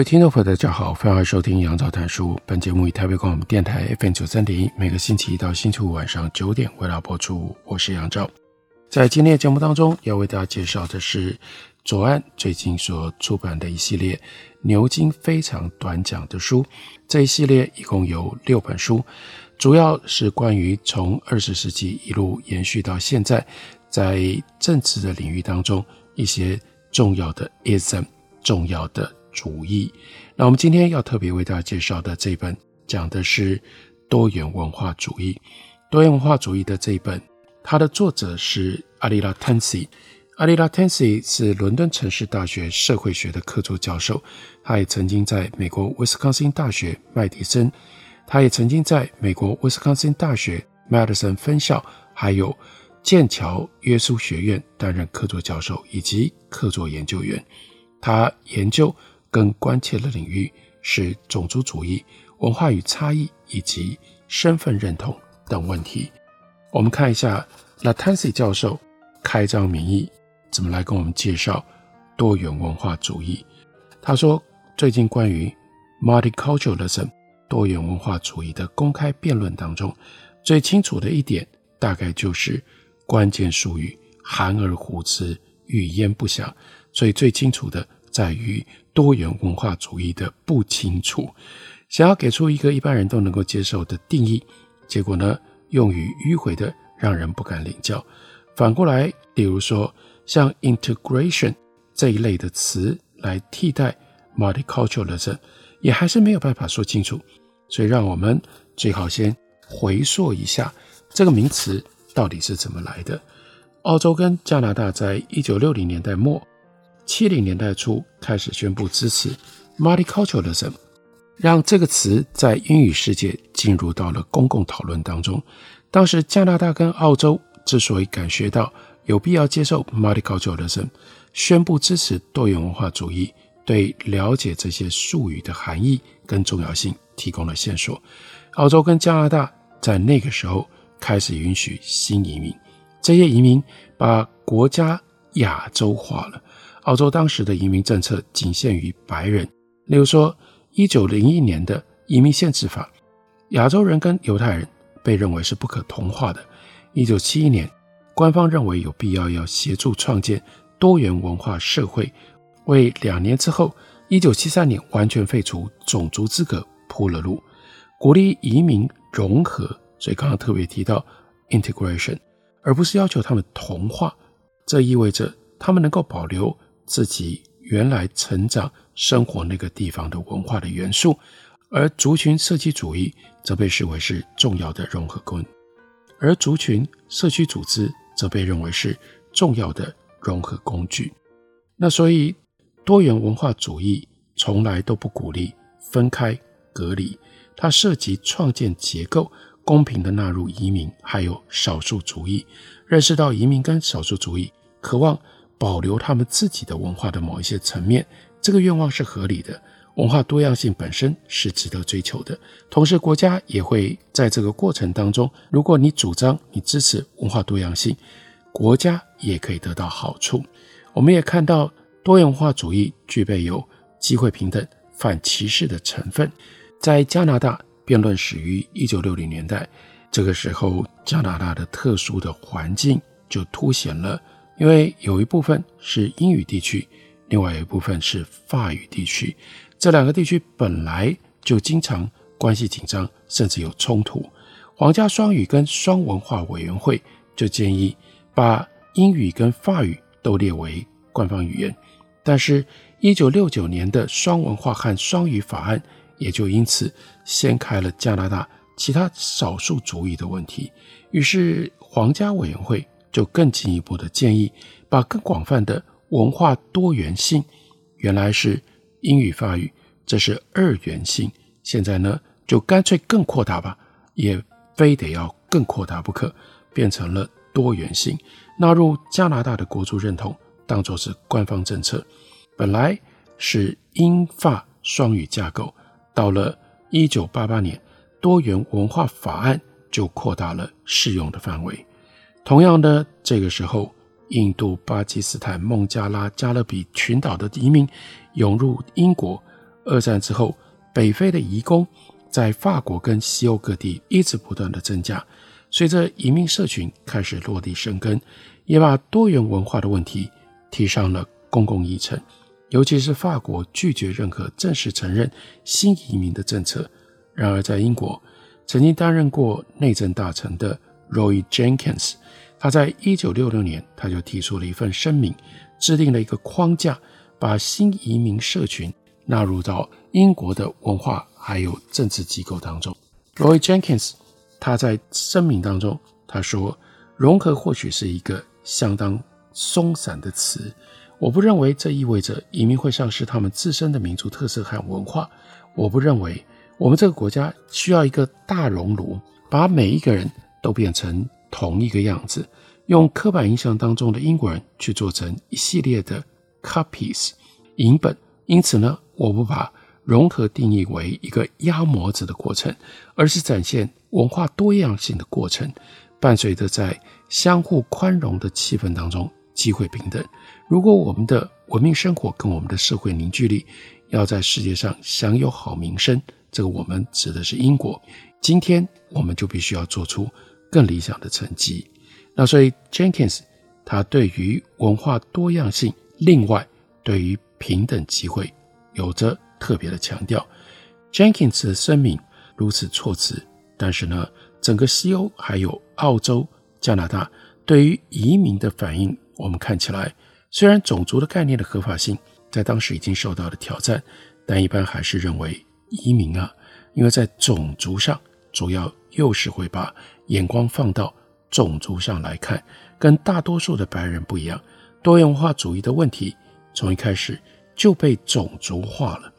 各位听众朋友，大家好，欢迎收听杨照谈书。本节目以台北广播电台 FM 九三点一，每个星期一到星期五晚上九点为大家播出。我是杨照，在今天的节目当中，要为大家介绍的是左岸最近所出版的一系列牛津非常短讲的书。这一系列一共有六本书，主要是关于从二十世纪一路延续到现在，在政治的领域当中一些重要的 ism，重要的。主义。那我们今天要特别为大家介绍的这本，讲的是多元文化主义。多元文化主义的这一本，它的作者是阿里拉·坦西。阿里拉·坦西是伦敦城市大学社会学的客座教授，他也曾经在美国威斯康星大学麦迪森，他也曾经在美国威斯康星大学麦迪森分校，还有剑桥约书学院担任客座教授以及客座研究员。他研究。更关切的领域是种族主义、文化与差异以及身份认同等问题。我们看一下 Lattanzi 教授开宗明义怎么来跟我们介绍多元文化主义。他说，最近关于 multiculturalism 多元文化主义的公开辩论当中，最清楚的一点大概就是关键术语含而糊之，语焉不详。所以最清楚的在于。多元文化主义的不清楚，想要给出一个一般人都能够接受的定义，结果呢，用语迂回的让人不敢领教。反过来，比如说像 integration 这一类的词来替代 multiculturalism，也还是没有办法说清楚。所以，让我们最好先回溯一下这个名词到底是怎么来的。澳洲跟加拿大在一九六零年代末。七零年代初开始宣布支持 multiculturalism，让这个词在英语世界进入到了公共讨论当中。当时加拿大跟澳洲之所以感觉到有必要接受 multiculturalism，宣布支持多元文化主义，对了解这些术语的含义跟重要性提供了线索。澳洲跟加拿大在那个时候开始允许新移民，这些移民把国家亚洲化了。澳洲当时的移民政策仅限于白人，例如说，一九零一年的移民限制法，亚洲人跟犹太人被认为是不可同化的。一九七一年，官方认为有必要要协助创建多元文化社会，为两年之后，一九七三年完全废除种族资格铺了路，鼓励移民融合。所以刚刚特别提到 integration，而不是要求他们同化。这意味着他们能够保留。自己原来成长生活那个地方的文化的元素，而族群社区主义则被视为是重要的融合工，而族群社区组织则被认为是重要的融合工具。那所以多元文化主义从来都不鼓励分开隔离，它涉及创建结构，公平地纳入移民，还有少数族裔，认识到移民跟少数族裔渴望。保留他们自己的文化的某一些层面，这个愿望是合理的。文化多样性本身是值得追求的，同时国家也会在这个过程当中，如果你主张、你支持文化多样性，国家也可以得到好处。我们也看到多元化主义具备有机会平等、反歧视的成分。在加拿大，辩论始于一九六零年代，这个时候加拿大的特殊的环境就凸显了。因为有一部分是英语地区，另外一部分是法语地区，这两个地区本来就经常关系紧张，甚至有冲突。皇家双语跟双文化委员会就建议把英语跟法语都列为官方语言，但是1969年的双文化和双语法案也就因此掀开了加拿大其他少数族裔的问题，于是皇家委员会。就更进一步的建议，把更广泛的文化多元性，原来是英语法语，这是二元性。现在呢，就干脆更扩大吧，也非得要更扩大不可，变成了多元性，纳入加拿大的国族认同，当作是官方政策。本来是英法双语架构，到了一九八八年，多元文化法案就扩大了适用的范围。同样的，这个时候，印度、巴基斯坦、孟加拉、加勒比群岛的移民涌入英国。二战之后，北非的移工在法国跟西欧各地一直不断的增加。随着移民社群开始落地生根，也把多元文化的问题提上了公共议程。尤其是法国拒绝任何正式承认新移民的政策。然而，在英国曾经担任过内政大臣的 Roy Jenkins，他在一九六六年他就提出了一份声明，制定了一个框架，把新移民社群纳入到英国的文化还有政治机构当中。Roy Jenkins 他在声明当中他说：“融合或许是一个相当松散的词。”我不认为这意味着移民会丧失他们自身的民族特色和文化。我不认为我们这个国家需要一个大熔炉，把每一个人都变成同一个样子，用刻板印象当中的英国人去做成一系列的 copies 影本。因此呢，我不把融合定义为一个压模子的过程，而是展现文化多样性的过程，伴随着在相互宽容的气氛当中，机会平等。如果我们的文明生活跟我们的社会凝聚力要在世界上享有好名声，这个我们指的是英国。今天我们就必须要做出更理想的成绩。那所以 Jenkins 他对于文化多样性，另外对于平等机会有着特别的强调。Jenkins 的声明如此措辞，但是呢，整个西欧还有澳洲、加拿大对于移民的反应，我们看起来。虽然种族的概念的合法性在当时已经受到了挑战，但一般还是认为移民啊，因为在种族上主要又是会把眼光放到种族上来看，跟大多数的白人不一样。多元化主义的问题从一开始就被种族化了，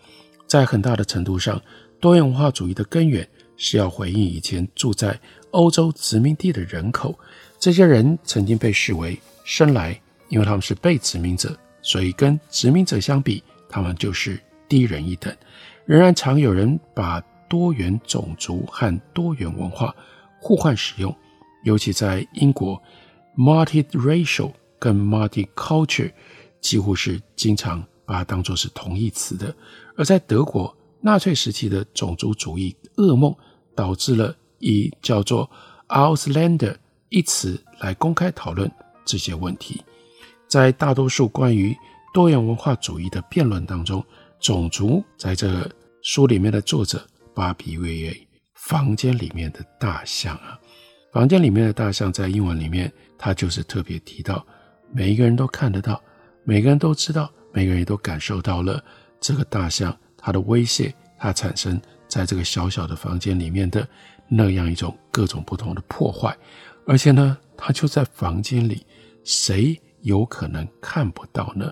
在很大的程度上，多元化主义的根源是要回应以前住在欧洲殖民地的人口，这些人曾经被视为生来。因为他们是被殖民者，所以跟殖民者相比，他们就是低人一等。仍然常有人把多元种族和多元文化互换使用，尤其在英国，multiracial 跟 multicultural 几乎是经常把它当作是同义词的。而在德国，纳粹时期的种族主义噩梦，导致了以叫做 Ausländer 一词来公开讨论这些问题。在大多数关于多元文化主义的辩论当中，种族在这书里面的作者芭比喻为房间里面的大象啊。房间里面的大象在英文里面，它就是特别提到，每一个人都看得到，每个人都知道，每个人都感受到了这个大象它的威胁，它产生在这个小小的房间里面的那样一种各种不同的破坏，而且呢，它就在房间里，谁？有可能看不到呢，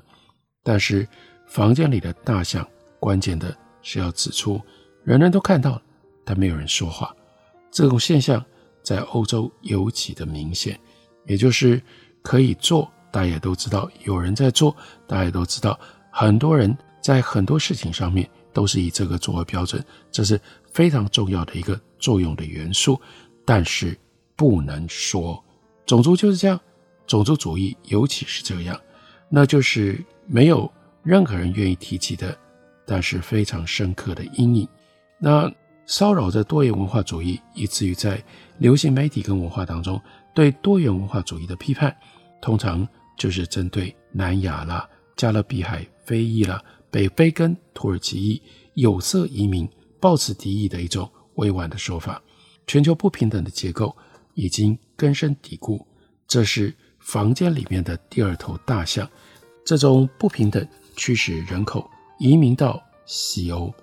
但是房间里的大象，关键的是要指出，人人都看到了，但没有人说话。这种现象在欧洲尤其的明显，也就是可以做，大家也都知道有人在做，大家也都知道很多人在很多事情上面都是以这个作为标准，这是非常重要的一个作用的元素，但是不能说，种族就是这样。种族主义，尤其是这样，那就是没有任何人愿意提起的，但是非常深刻的阴影。那骚扰着多元文化主义，以至于在流行媒体跟文化当中对多元文化主义的批判，通常就是针对南亚啦、加勒比海非裔啦、北非跟土耳其裔有色移民抱持敌意的一种委婉的说法。全球不平等的结构已经根深蒂固，这是。房间里面的第二头大象，这种不平等驱使人口移民到西欧，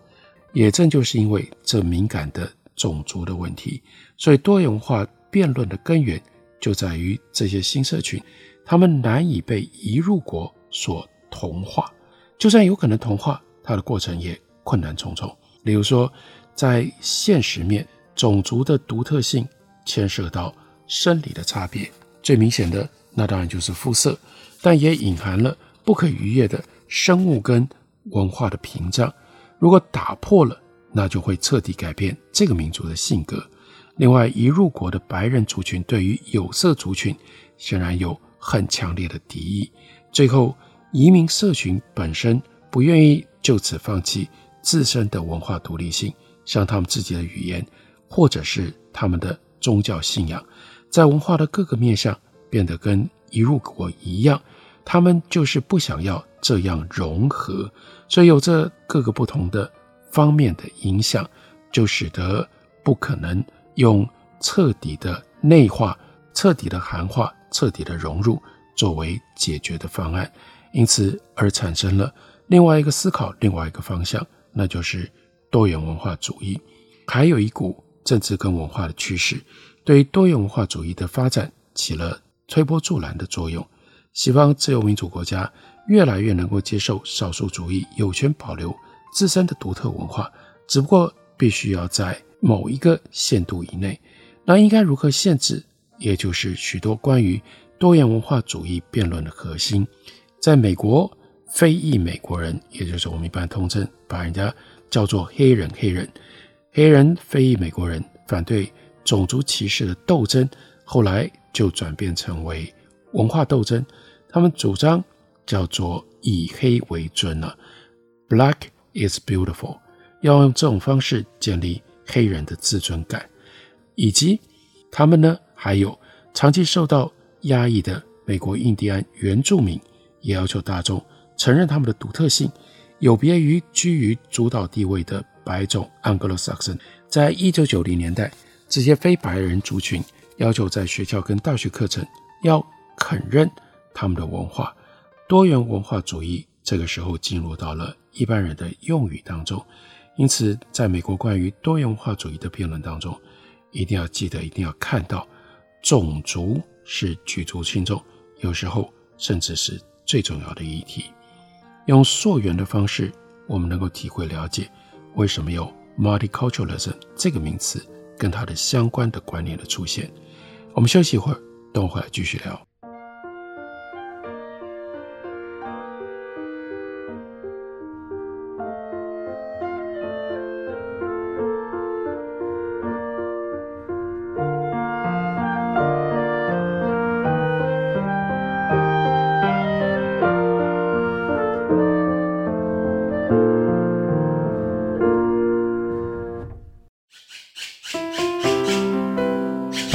也正就是因为这敏感的种族的问题，所以多元化辩论的根源就在于这些新社群，他们难以被移入国所同化。就算有可能同化，它的过程也困难重重。例如说，在现实面，种族的独特性牵涉到生理的差别，最明显的那当然就是肤色，但也隐含了不可逾越的生物跟文化的屏障。如果打破了，那就会彻底改变这个民族的性格。另外，移入国的白人族群对于有色族群显然有很强烈的敌意。最后，移民社群本身不愿意就此放弃自身的文化独立性，像他们自己的语言，或者是他们的宗教信仰，在文化的各个面向变得跟移入国一样，他们就是不想要这样融合，所以有着各个不同的方面的影响，就使得不可能。用彻底的内化、彻底的韩化、彻底的融入作为解决的方案，因此而产生了另外一个思考、另外一个方向，那就是多元文化主义。还有一股政治跟文化的趋势，对多元文化主义的发展起了推波助澜的作用。西方自由民主国家越来越能够接受少数主义，有权保留自身的独特文化，只不过必须要在。某一个限度以内，那应该如何限制？也就是许多关于多元文化主义辩论的核心。在美国，非裔美国人，也就是我们一般通称把人家叫做黑人，黑人，黑人，非裔美国人反对种族歧视的斗争，后来就转变成为文化斗争。他们主张叫做以黑为尊了，Black is beautiful，要用这种方式建立。黑人的自尊感，以及他们呢，还有长期受到压抑的美国印第安原住民，也要求大众承认他们的独特性，有别于居于主导地位的白种 Anglo-Saxon。在一九九零年代，这些非白人族群要求在学校跟大学课程要肯认他们的文化，多元文化主义这个时候进入到了一般人的用语当中。因此，在美国关于多元文化主义的辩论当中，一定要记得，一定要看到，种族是举足轻重，有时候甚至是最重要的议题。用溯源的方式，我们能够体会了解为什么有 multiculturalism 这个名词跟它的相关的观念的出现。我们休息一会儿，等会儿继续聊。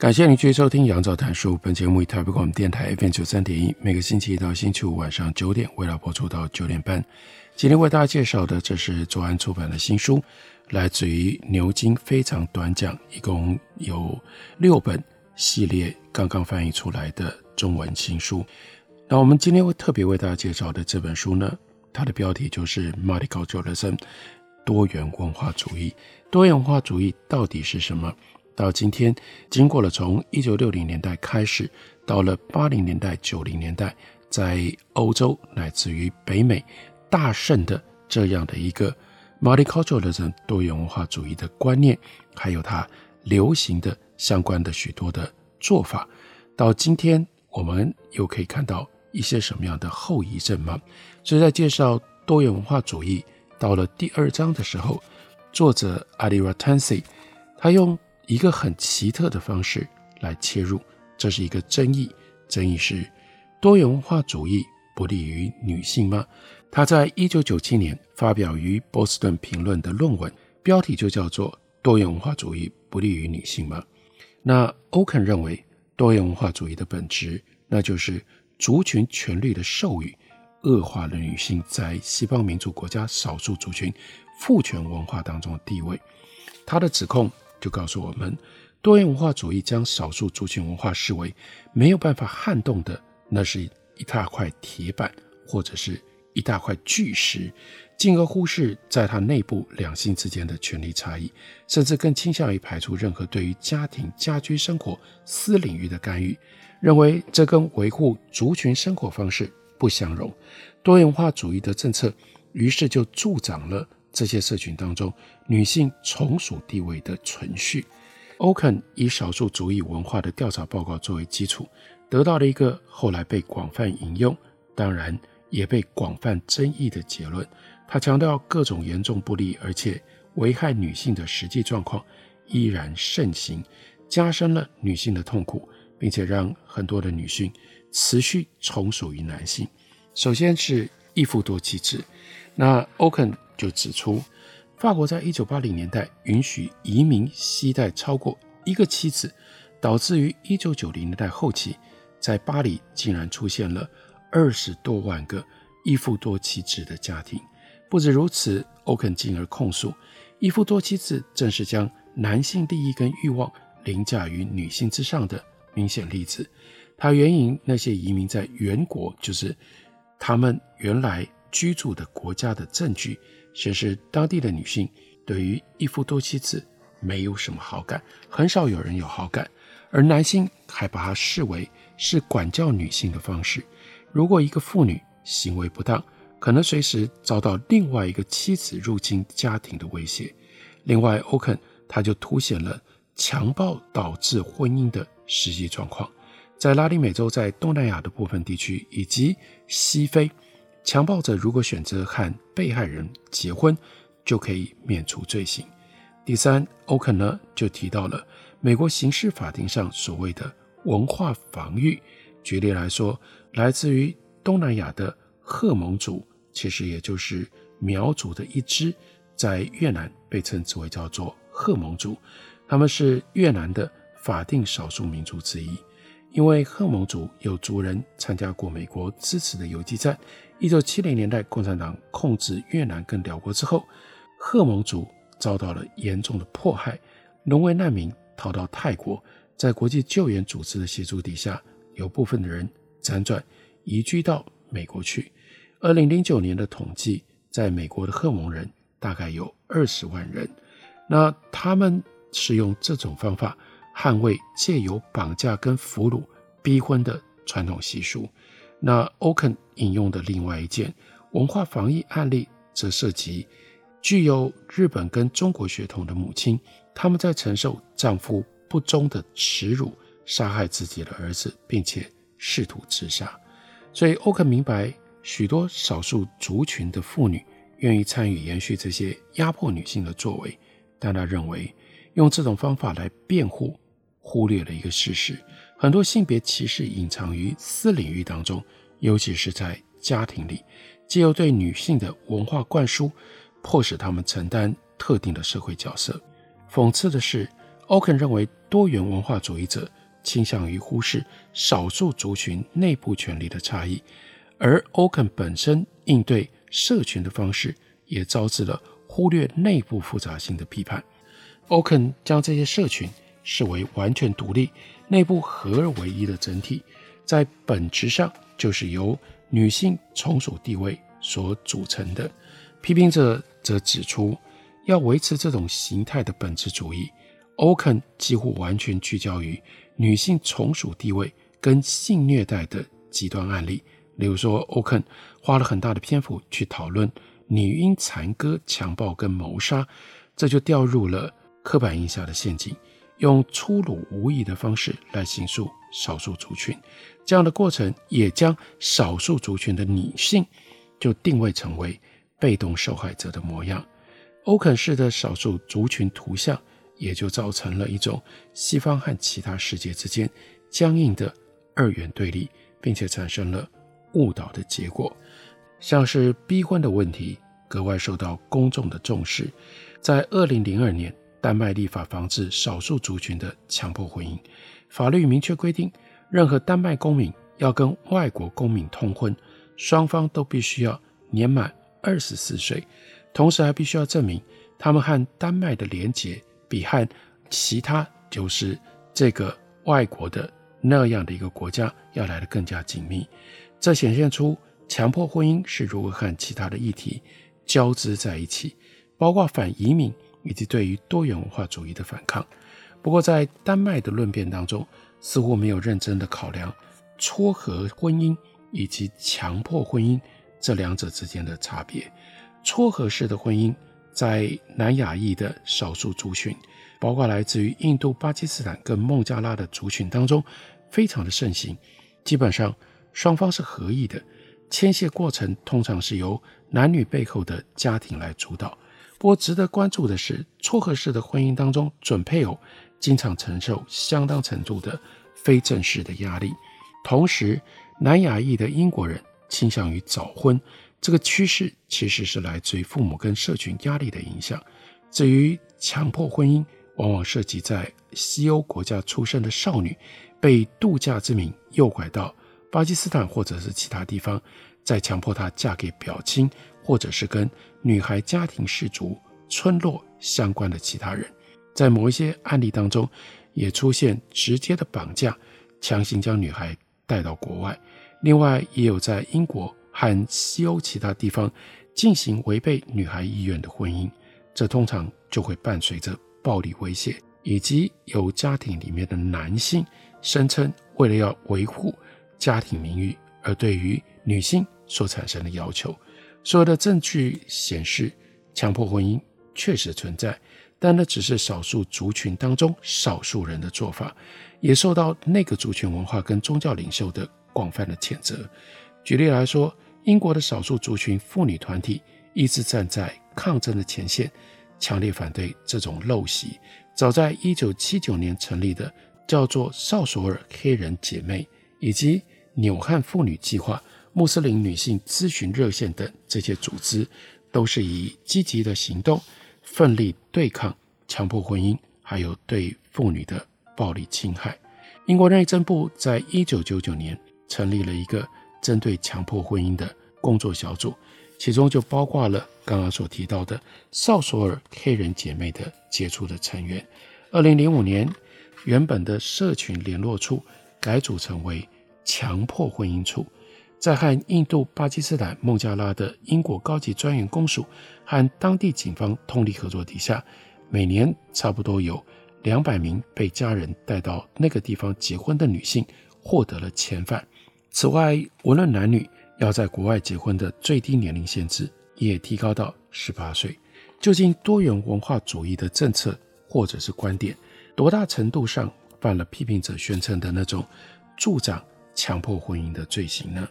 感谢您继续收听《杨照谈书》。本节目以台北广播电台 FM 九三点一，每个星期一到星期五晚上九点，为大家播出到九点半。今天为大家介绍的，这是左岸出版的新书，来自于牛津非常短讲，一共有六本系列，刚刚翻译出来的中文新书。那我们今天会特别为大家介绍的这本书呢，它的标题就是《Multiculturalism》，多元文化主义。多元文化主义到底是什么？到今天，经过了从一九六零年代开始，到了八零年代、九零年代，在欧洲乃至于北美大盛的这样的一个 multiculturalism 多元文化主义的观念，还有它流行的相关的许多的做法，到今天我们又可以看到一些什么样的后遗症吗？所以在介绍多元文化主义到了第二章的时候，作者 Adi Rattansi 他用一个很奇特的方式来切入，这是一个争议。争议是多元文化主义不利于女性吗？他在一九九七年发表于《波士顿评论》的论文，标题就叫做《多元文化主义不利于女性吗》。那欧肯认为，多元文化主义的本质，那就是族群权利的授予，恶化了女性在西方民主国家少数族群父权文化当中的地位。他的指控。就告诉我们，多元文化主义将少数族群文化视为没有办法撼动的，那是一大块铁板或者是一大块巨石，进而忽视在它内部两性之间的权利差异，甚至更倾向于排除任何对于家庭、家居生活私领域的干预，认为这跟维护族群生活方式不相容。多元化主义的政策于是就助长了。这些社群当中，女性从属地位的存续。Oken 以少数族裔文化的调查报告作为基础，得到了一个后来被广泛引用，当然也被广泛争议的结论。他强调，各种严重不利而且危害女性的实际状况依然盛行，加深了女性的痛苦，并且让很多的女性持续从属于男性。首先是一夫多妻制，那 Oken 就指出，法国在一九八零年代允许移民携带超过一个妻子，导致于一九九零年代后期，在巴黎竟然出现了二十多万个一夫多妻制的家庭。不止如此，欧肯进而控诉，一夫多妻制正是将男性利益跟欲望凌驾于女性之上的明显例子。他援引那些移民在原国，就是他们原来居住的国家的证据。显示当地的女性对于一夫多妻制没有什么好感，很少有人有好感，而男性还把它视为是管教女性的方式。如果一个妇女行为不当，可能随时遭到另外一个妻子入侵家庭的威胁。另外，欧肯他就凸显了强暴导致婚姻的实际状况，在拉丁美洲、在东南亚的部分地区以及西非。强暴者如果选择和被害人结婚，就可以免除罪行。第三，欧肯呢就提到了美国刑事法庭上所谓的文化防御。举例来说，来自于东南亚的贺蒙族，其实也就是苗族的一支，在越南被称之为叫做贺蒙族，他们是越南的法定少数民族之一。因为贺蒙族有族人参加过美国支持的游击战。一九七零年代，共产党控制越南跟寮国之后，赫蒙族遭到了严重的迫害，沦为难民，逃到泰国。在国际救援组织的协助底下，有部分的人辗转移居到美国去。二零零九年的统计，在美国的赫蒙人大概有二十万人。那他们是用这种方法捍卫借由绑架跟俘虏逼婚的传统习俗。那欧肯引用的另外一件文化防疫案例，则涉及具有日本跟中国血统的母亲，他们在承受丈夫不忠的耻辱，杀害自己的儿子，并且试图自杀。所以欧肯明白，许多少数族群的妇女愿意参与延续这些压迫女性的作为，但他认为用这种方法来辩护，忽略了一个事实。很多性别歧视隐藏于私领域当中，尤其是在家庭里，借由对女性的文化灌输，迫使她们承担特定的社会角色。讽刺的是，欧肯认为多元文化主义者倾向于忽视少数族群内部权利的差异，而欧肯本身应对社群的方式也招致了忽略内部复杂性的批判。欧肯将这些社群视为完全独立。内部合而为一的整体，在本质上就是由女性从属地位所组成的。批评者则指出，要维持这种形态的本质主义，欧肯几乎完全聚焦于女性从属地位跟性虐待的极端案例。例如说，欧肯花了很大的篇幅去讨论女婴残割、强暴跟谋杀，这就掉入了刻板印象的陷阱，用粗鲁无义的方式来形塑少数族群。这样的过程也将少数族群的女性就定位成为被动受害者的模样。欧肯式的少数族群图像，也就造成了一种西方和其他世界之间僵硬的二元对立，并且产生了误导的结果。像是逼婚的问题格外受到公众的重视。在二零零二年，丹麦立法防治少数族群的强迫婚姻，法律明确规定，任何丹麦公民要跟外国公民通婚，双方都必须要年满二十四岁。同时还必须要证明，他们和丹麦的连结比和其他就是这个外国的那样的一个国家要来得更加紧密。这显现出强迫婚姻是如何和其他的议题交织在一起，包括反移民以及对于多元文化主义的反抗。不过，在丹麦的论辩当中，似乎没有认真的考量撮合婚姻以及强迫婚姻这两者之间的差别。撮合式的婚姻在南亚裔的少数族群，包括来自于印度、巴基斯坦跟孟加拉的族群当中，非常的盛行。基本上双方是合意的，牵线过程通常是由男女背后的家庭来主导。不过值得关注的是，撮合式的婚姻当中，准配偶经常承受相当程度的非正式的压力。同时，南亚裔的英国人倾向于早婚。这个趋势其实是来自于父母跟社群压力的影响。至于强迫婚姻，往往涉及在西欧国家出生的少女，被度假之名诱拐到巴基斯坦或者是其他地方，再强迫她嫁给表亲，或者是跟女孩家庭氏族、村落相关的其他人。在某一些案例当中，也出现直接的绑架，强行将女孩带到国外。另外，也有在英国。和西欧其他地方进行违背女孩意愿的婚姻，这通常就会伴随着暴力威胁，以及由家庭里面的男性声称为了要维护家庭名誉而对于女性所产生的要求。所有的证据显示，强迫婚姻确实存在，但那只是少数族群当中少数人的做法，也受到那个族群文化跟宗教领袖的广泛的谴责。举例来说，英国的少数族群妇女团体一直站在抗争的前线，强烈反对这种陋习。早在1979年成立的叫做少索尔黑人姐妹以及纽汉妇女计划、穆斯林女性咨询热线等这些组织，都是以积极的行动，奋力对抗强迫婚姻，还有对妇女的暴力侵害。英国内政部在1999年成立了一个。针对强迫婚姻的工作小组，其中就包括了刚刚所提到的少索尔黑人姐妹的杰出的成员。二零零五年，原本的社群联络处改组成为强迫婚姻处，在和印度、巴基斯坦、孟加拉的英国高级专员公署和当地警方通力合作底下，每年差不多有两百名被家人带到那个地方结婚的女性获得了遣返。此外，无论男女要在国外结婚的最低年龄限制也提高到十八岁。究竟多元文化主义的政策或者是观点，多大程度上犯了批评者宣称的那种助长强迫婚姻的罪行呢？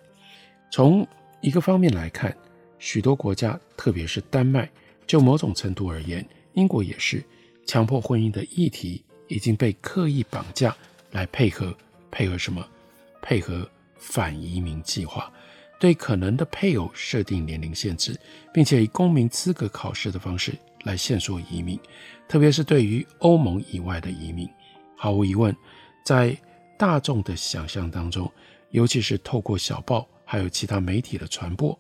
从一个方面来看，许多国家，特别是丹麦，就某种程度而言，英国也是强迫婚姻的议题已经被刻意绑架来配合，配合什么？配合。反移民计划对可能的配偶设定年龄限制，并且以公民资格考试的方式来限缩移民，特别是对于欧盟以外的移民。毫无疑问，在大众的想象当中，尤其是透过小报还有其他媒体的传播，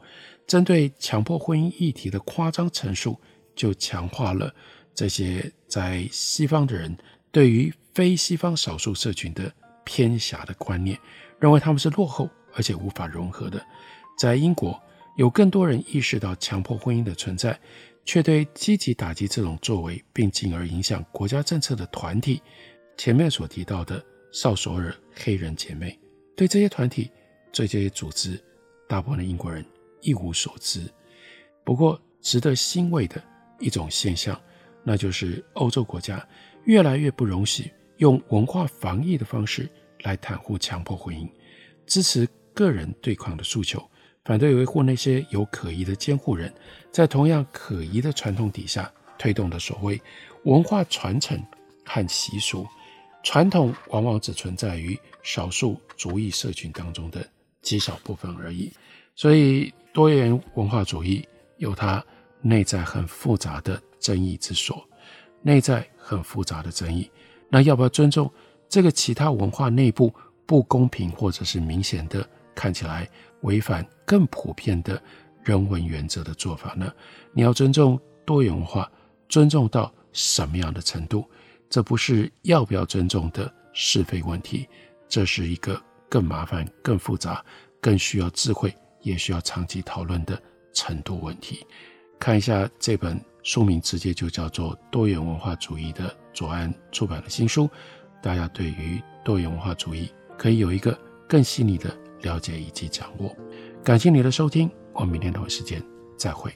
针对强迫婚姻议题的夸张陈述，就强化了这些在西方的人对于非西方少数社群的偏狭的观念。认为他们是落后而且无法融合的。在英国，有更多人意识到强迫婚姻的存在，却对积极打击这种作为，并进而影响国家政策的团体，前面所提到的绍索尔黑人姐妹，对这些团体、对这些组织，大部分的英国人一无所知。不过，值得欣慰的一种现象，那就是欧洲国家越来越不容许用文化防疫的方式来袒护强迫婚姻，支持个人对抗的诉求。反对维护那些有可疑的监护人，在同样可疑的传统底下推动的所谓文化传承和习俗。传统往往只存在于少数族裔社群当中的极少部分而已。所以，多元文化主义有它内在很复杂的争议之所，内在很复杂的争议。那要不要尊重这个其他文化内部不公平或者是明显的看起来违反更普遍的人文原则的做法呢？你要尊重多元文化，尊重到什么样的程度？这不是要不要尊重的是非问题，这是一个更麻烦、更复杂、更需要智慧，也需要长期讨论的程度问题。看一下这本书名，直接就叫做《多元文化主义》的左岸出版的新书，大家对于多元文化主义可以有一个更细腻的了解以及掌握。感谢你的收听，我们明天同一时间再会。